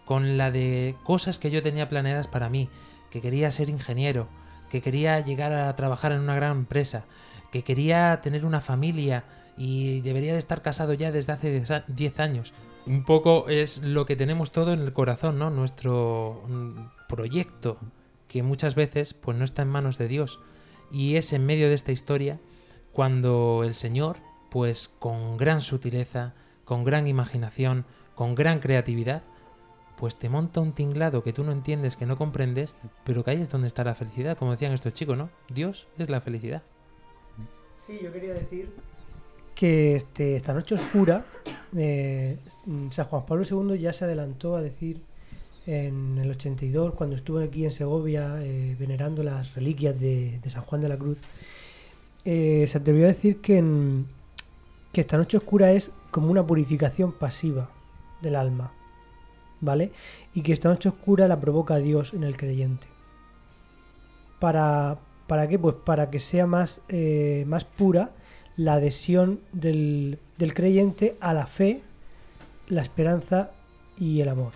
Con la de cosas que yo tenía planeadas para mí, que quería ser ingeniero, que quería llegar a trabajar en una gran empresa, que quería tener una familia y debería de estar casado ya desde hace 10 a- 10 años. Un poco es lo que tenemos todo en el corazón, ¿no? Nuestro mm, proyecto, que muchas veces pues no está en manos de Dios. Y es en medio de esta historia cuando el Señor, pues con gran sutileza, con gran imaginación, con gran creatividad, pues te monta un tinglado que tú no entiendes, que no comprendes, pero que ahí es donde está la felicidad, como decían estos chicos, ¿no? Dios es la felicidad. Sí, yo quería decir que este, esta noche oscura, eh, San Juan Pablo II ya se adelantó a decir en el 82, cuando estuvo aquí en Segovia eh, venerando las reliquias de, San Juan de la Cruz, eh, se atrevió a decir que, que esta noche oscura es como una purificación pasiva del alma, ¿vale? Y que esta noche oscura la provoca Dios en el creyente. ¿Para, ¿para qué? Pues para que sea más, más pura la adhesión del, del creyente a la fe, la esperanza y el amor.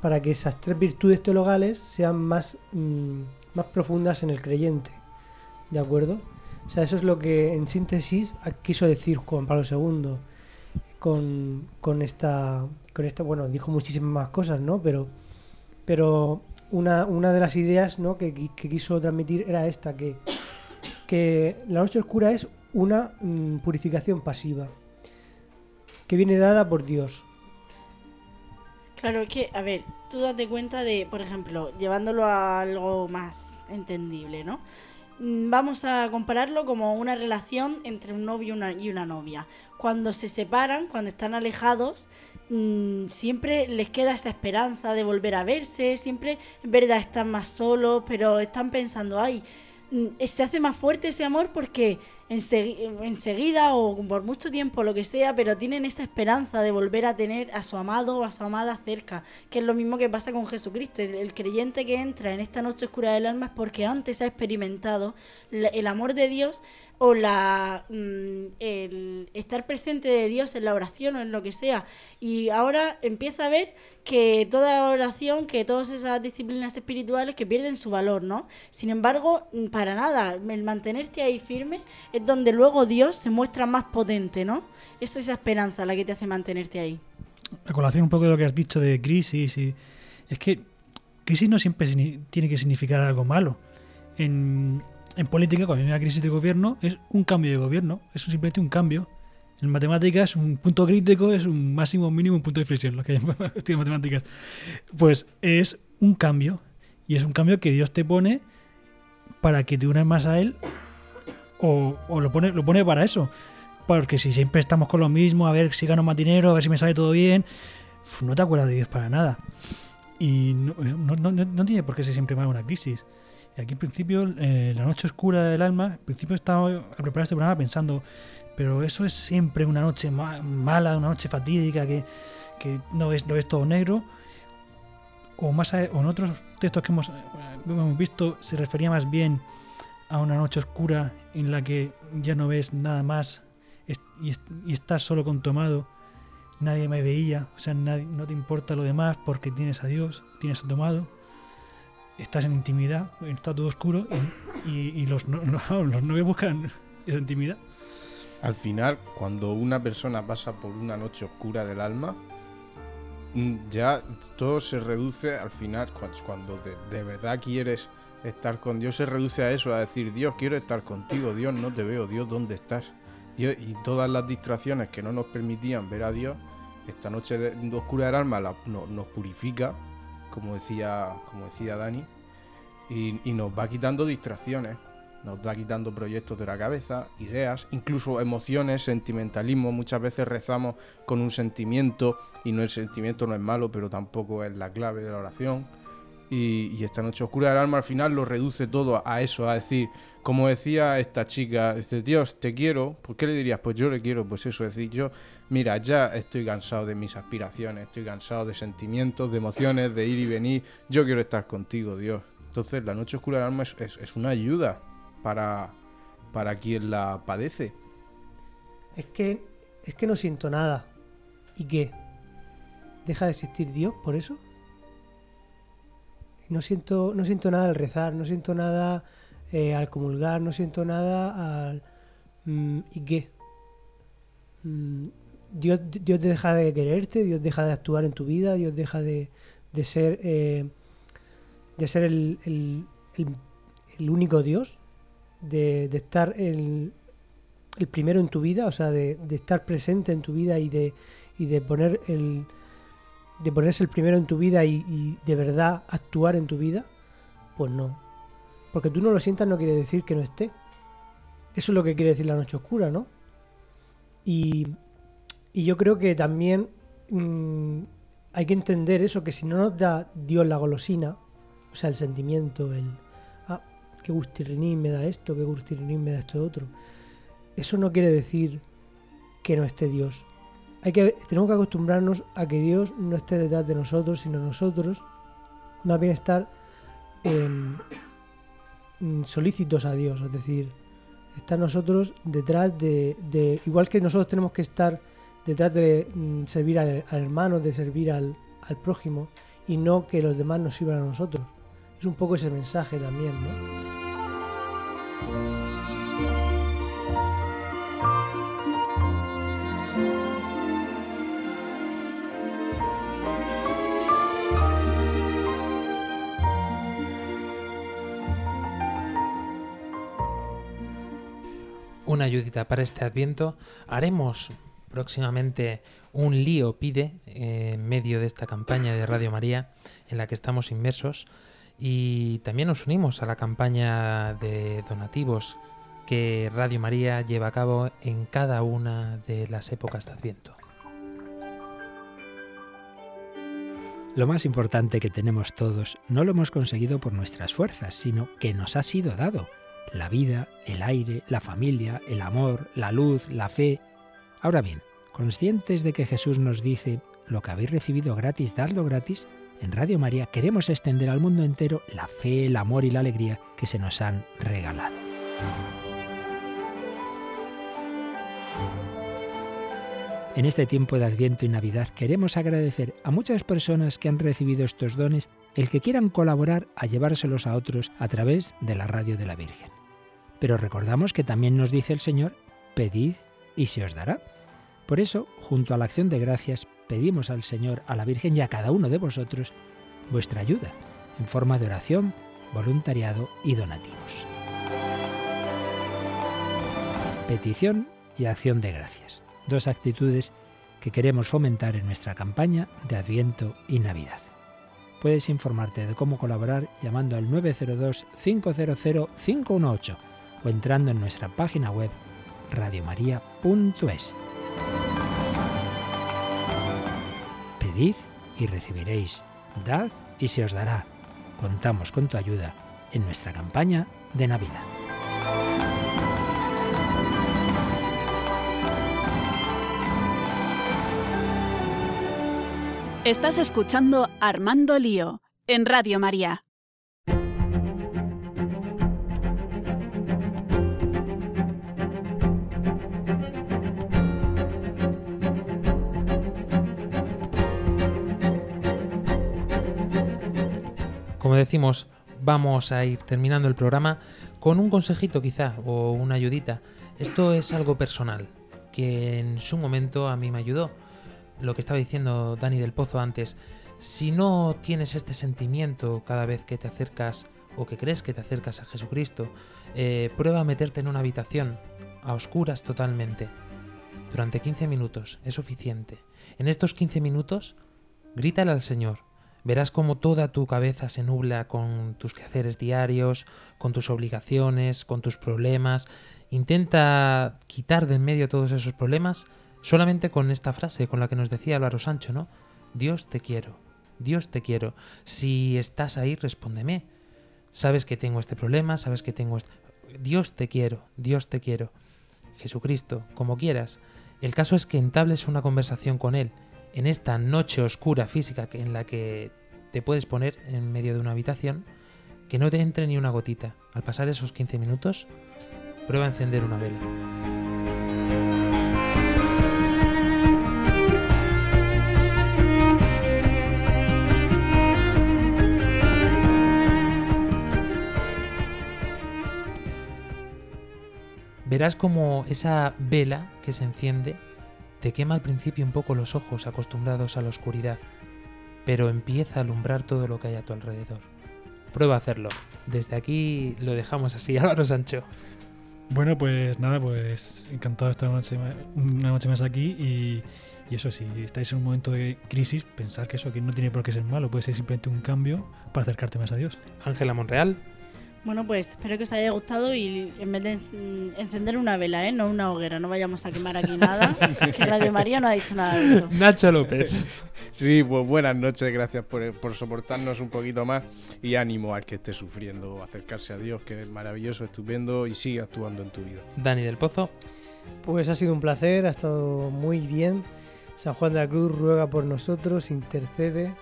Para que esas tres virtudes teologales sean más, mm, más profundas en el creyente. ¿De acuerdo? O sea, eso es lo que en síntesis quiso decir Juan Pablo II con, con esta, con esta, bueno, dijo muchísimas más cosas, ¿no? Pero, pero una, una de las ideas ¿no? que, que quiso transmitir era esta, que, que la noche oscura es una mm, purificación pasiva que viene dada por Dios. Claro, es que, a ver, tú date cuenta de, por ejemplo, llevándolo a algo más entendible, ¿no? Mm, Vamos a compararlo como una relación entre un novio y una, novia. Cuando se separan, cuando están alejados, mm, siempre les queda esa esperanza de volver a verse, siempre en verdad están más solos, pero están pensando, ay, se hace más fuerte ese amor porque enseguida o por mucho tiempo, lo que sea, pero tienen esa esperanza de volver a tener a su amado o a su amada cerca, que es lo mismo que pasa con Jesucristo. El, el creyente que entra en esta noche oscura del alma es porque antes ha experimentado el amor de Dios o la mm, el estar presente de Dios en la oración o en lo que sea. Y ahora empieza a ver que toda oración que todas esas disciplinas espirituales que pierden su valor no sin embargo mm, para nada el mantenerte ahí firme es donde luego Dios se muestra más potente no es esa esperanza la que te hace mantenerte ahí. A colación un poco de lo que has dicho de crisis y es que crisis no siempre tiene que significar algo malo. En, en política, cuando hay una crisis de gobierno, es un cambio de gobierno, es simplemente un cambio. En matemáticas, un punto crítico es un máximo, mínimo, un punto de inflexión, lo que hay en matemáticas. Pues es un cambio, y es un cambio que Dios te pone para que te unas más a Él, o, o lo, pone, lo pone para eso. Porque si siempre estamos con lo mismo, a ver si gano más dinero, a ver si me sale todo bien, no te acuerdas de Dios para nada. Y no, no- no- no tiene por qué ser siempre más una crisis. Y aquí en principio, eh, la noche oscura del alma, en principio estaba al preparar este programa pensando, pero eso es siempre una noche ma- mala, una noche fatídica, que, que no, ves, no ves todo negro. O, más a- o en otros textos que hemos, eh, hemos visto se refería más bien a una noche oscura en la que ya no ves nada más y, est- y estás solo con tu amado. Nadie me veía, o sea, no te importa lo demás porque tienes a Dios, tienes a tu amado, estás en intimidad, está todo oscuro y, los, no- los novios buscan esa intimidad. Al final, cuando una persona pasa por una noche oscura del alma, mm, ya todo se reduce al final, cu- cuando de, verdad quieres estar con Dios, se reduce a eso, a decir, Dios, quiero estar contigo, Dios, no te veo, Dios, ¿dónde estás? Y todas las distracciones que no nos permitían ver a Dios, esta noche de- oscura del alma la- no- nos purifica, como decía, como decía Dani, y, nos va quitando distracciones, nos va quitando proyectos de la cabeza, ideas, incluso emociones, sentimentalismo. Muchas veces rezamos con un sentimiento y no el sentimiento no es malo, pero tampoco es la clave de la oración. Y, esta noche oscura del alma al final lo reduce todo a eso, a decir, como decía esta chica, dice, Dios, te quiero, ¿por qué le dirías? Pues yo le quiero, pues eso, es decir, yo, mira, ya estoy cansado de mis aspiraciones, estoy cansado de sentimientos, de emociones, de ir y venir, yo quiero estar contigo, Dios. Entonces la noche oscura del alma es, es- es una ayuda para, para quien la padece. Es que, es que no siento nada. ¿Y qué? ¿Deja de existir Dios por eso? No siento, no siento nada al rezar, no siento nada eh, al comulgar, no siento nada al... mm, ¿Y qué? Mm, Dios, Dios deja de quererte, Dios deja de actuar en tu vida, Dios deja de, de ser, eh, de ser el, el- el- único Dios, de, de estar el, el primero en tu vida, o sea, de, de estar presente en tu vida y de, y de poner el de ponerse el primero en tu vida y, de verdad actuar en tu vida, pues no. Porque tú no lo sientas no quiere decir que no esté. Eso es lo que quiere decir la noche oscura, ¿no? Y, y yo creo que también mm, hay que entender eso, que si no nos da Dios la golosina, o sea, el sentimiento, el, ah, qué gustirrinín me da esto, qué gustirrinín me da esto otro, eso no quiere decir que no esté Dios. Hay que, tenemos que acostumbrarnos a que Dios no esté detrás de nosotros, sino nosotros más bien estar mm, solícitos a Dios, es decir, estar nosotros detrás de, igual que nosotros tenemos que estar detrás de mm, servir al, al hermano, de servir al prójimo, y no que los demás nos sirvan a nosotros. Es un poco ese mensaje también, ¿no? Una ayudita para este adviento. Haremos próximamente un lío pide en medio de esta campaña de Radio María en la que estamos inmersos y también nos unimos a la campaña de donativos que Radio María lleva a cabo en cada una de las épocas de Adviento. Lo más importante que tenemos todos no lo hemos conseguido por nuestras fuerzas, sino que nos ha sido dado. La vida, el aire, la familia, el amor, la luz, la fe. Ahora bien, conscientes de que Jesús nos dice, lo que habéis recibido gratis, dadlo gratis, en Radio María queremos extender al mundo entero la fe, el amor y la alegría que se nos han regalado. En este tiempo de Adviento y Navidad queremos agradecer a muchas personas que han recibido estos dones el que quieran colaborar a llevárselos a otros a través de la radio de la Virgen. Pero recordamos que también nos dice el Señor, pedid y se os dará. Por eso, junto a la acción de gracias, pedimos al Señor, a la Virgen y a cada uno de vosotros vuestra ayuda, en forma de oración, voluntariado y donativos. Petición y acción de gracias dos actitudes que queremos fomentar en nuestra campaña de Adviento y Navidad. Puedes informarte de cómo colaborar llamando al 902-500-518 o entrando en nuestra página web radiomaria.es. Pedid y recibiréis, dad y se os dará. Contamos con tu ayuda en nuestra campaña de Navidad. Estás escuchando Armando Lío en Radio María. Como decimos, vamos a ir terminando el programa con un consejito quizá o una ayudita. Esto es algo personal que en su momento a mí me ayudó lo que estaba diciendo Dani del Pozo antes, si no tienes este sentimiento cada vez que te acercas o que crees que te acercas a Jesucristo, eh, prueba a meterte en una habitación, a oscuras totalmente. Durante 15 minutos es suficiente. En estos 15 minutos, grítale al Señor. Verás como toda tu cabeza se nubla con tus quehaceres diarios, con tus obligaciones, con tus problemas. Intenta quitar de en medio todos esos problemas solamente con esta frase, con la que nos decía Álvaro Sancho, ¿no? Dios te quiero, Dios te quiero. Si estás ahí, respóndeme. Sabes que tengo este problema, sabes que tengo este... Dios te quiero, Dios te quiero. Jesucristo, como quieras. El caso es que entables una conversación con Él en esta noche oscura física en la que te puedes poner en medio de una habitación, que no te entre ni una gotita. Al pasar esos 15 minutos, prueba a encender una vela. Verás como esa vela que se enciende te quema al principio un poco los ojos acostumbrados a la oscuridad, pero empieza a alumbrar todo lo que hay a tu alrededor. Prueba a hacerlo. Desde aquí lo dejamos así, Álvaro Sancho. Bueno, pues nada, pues encantado de estar una noche, una noche más aquí y, y, eso, si estáis en un momento de crisis, pensar que eso que no tiene por qué ser malo, puede ser simplemente un cambio para acercarte más a Dios. Ángela Monreal. Bueno, pues espero que os haya gustado y en vez de encender una vela, ¿eh? no una hoguera, no vayamos a quemar aquí nada, que Radio María no ha dicho nada de eso. Nacho López. Sí, pues buenas noches, gracias por, por soportarnos un poquito más y ánimo al que esté sufriendo, acercarse a Dios, que es maravilloso, estupendo y sigue actuando en tu vida. Dani del Pozo. Pues ha sido un placer, ha estado muy bien. San Juan de la Cruz ruega por nosotros, intercede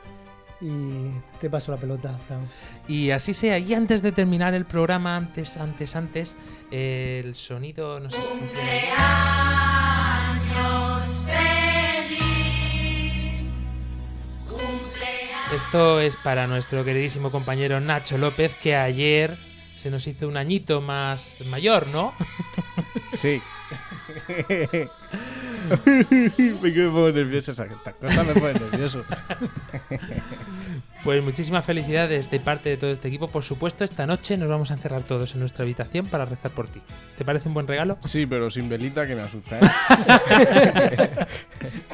y te paso la pelota, Fran. Y así sea. Y antes de terminar el programa, antes, antes, antes, eh, el sonido no sé si Esto es para nuestro queridísimo compañero Nacho López, que ayer se nos hizo un añito más mayor, ¿no? Sí. me quedo un poco nervioso, estas cosas me ponen nervioso. Pues muchísimas felicidades de parte de todo este equipo. Por supuesto, esta noche nos vamos a encerrar todos en nuestra habitación para rezar por ti. ¿Te parece un buen regalo? Sí, pero sin velita que me asusta, ¿eh?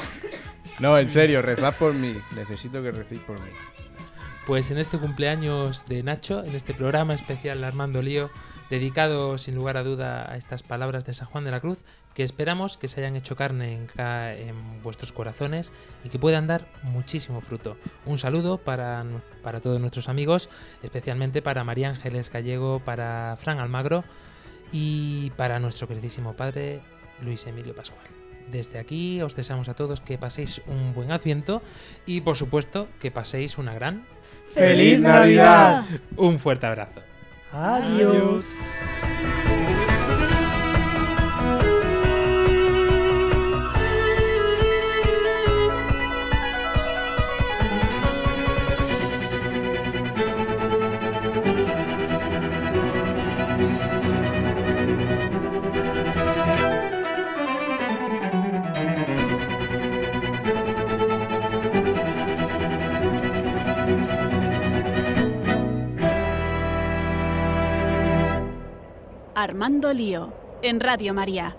no, en serio, rezad por mí. Necesito que recéis por mí. Pues en este cumpleaños de Nacho, en este programa especial Armando Lío, dedicado sin lugar a duda a estas palabras de San Juan de la Cruz, que esperamos que se hayan hecho carne en, vuestros corazones y que puedan dar muchísimo fruto. Un saludo para, para todos nuestros amigos, especialmente para María Ángeles Gallego, para Fran Almagro y para nuestro queridísimo padre Luis Emilio Pascual. Desde aquí os deseamos a todos que paséis un buen adviento y por supuesto que paséis una gran ¡Feliz Navidad! Un fuerte abrazo. Adiós. Armando Lío, en Radio María.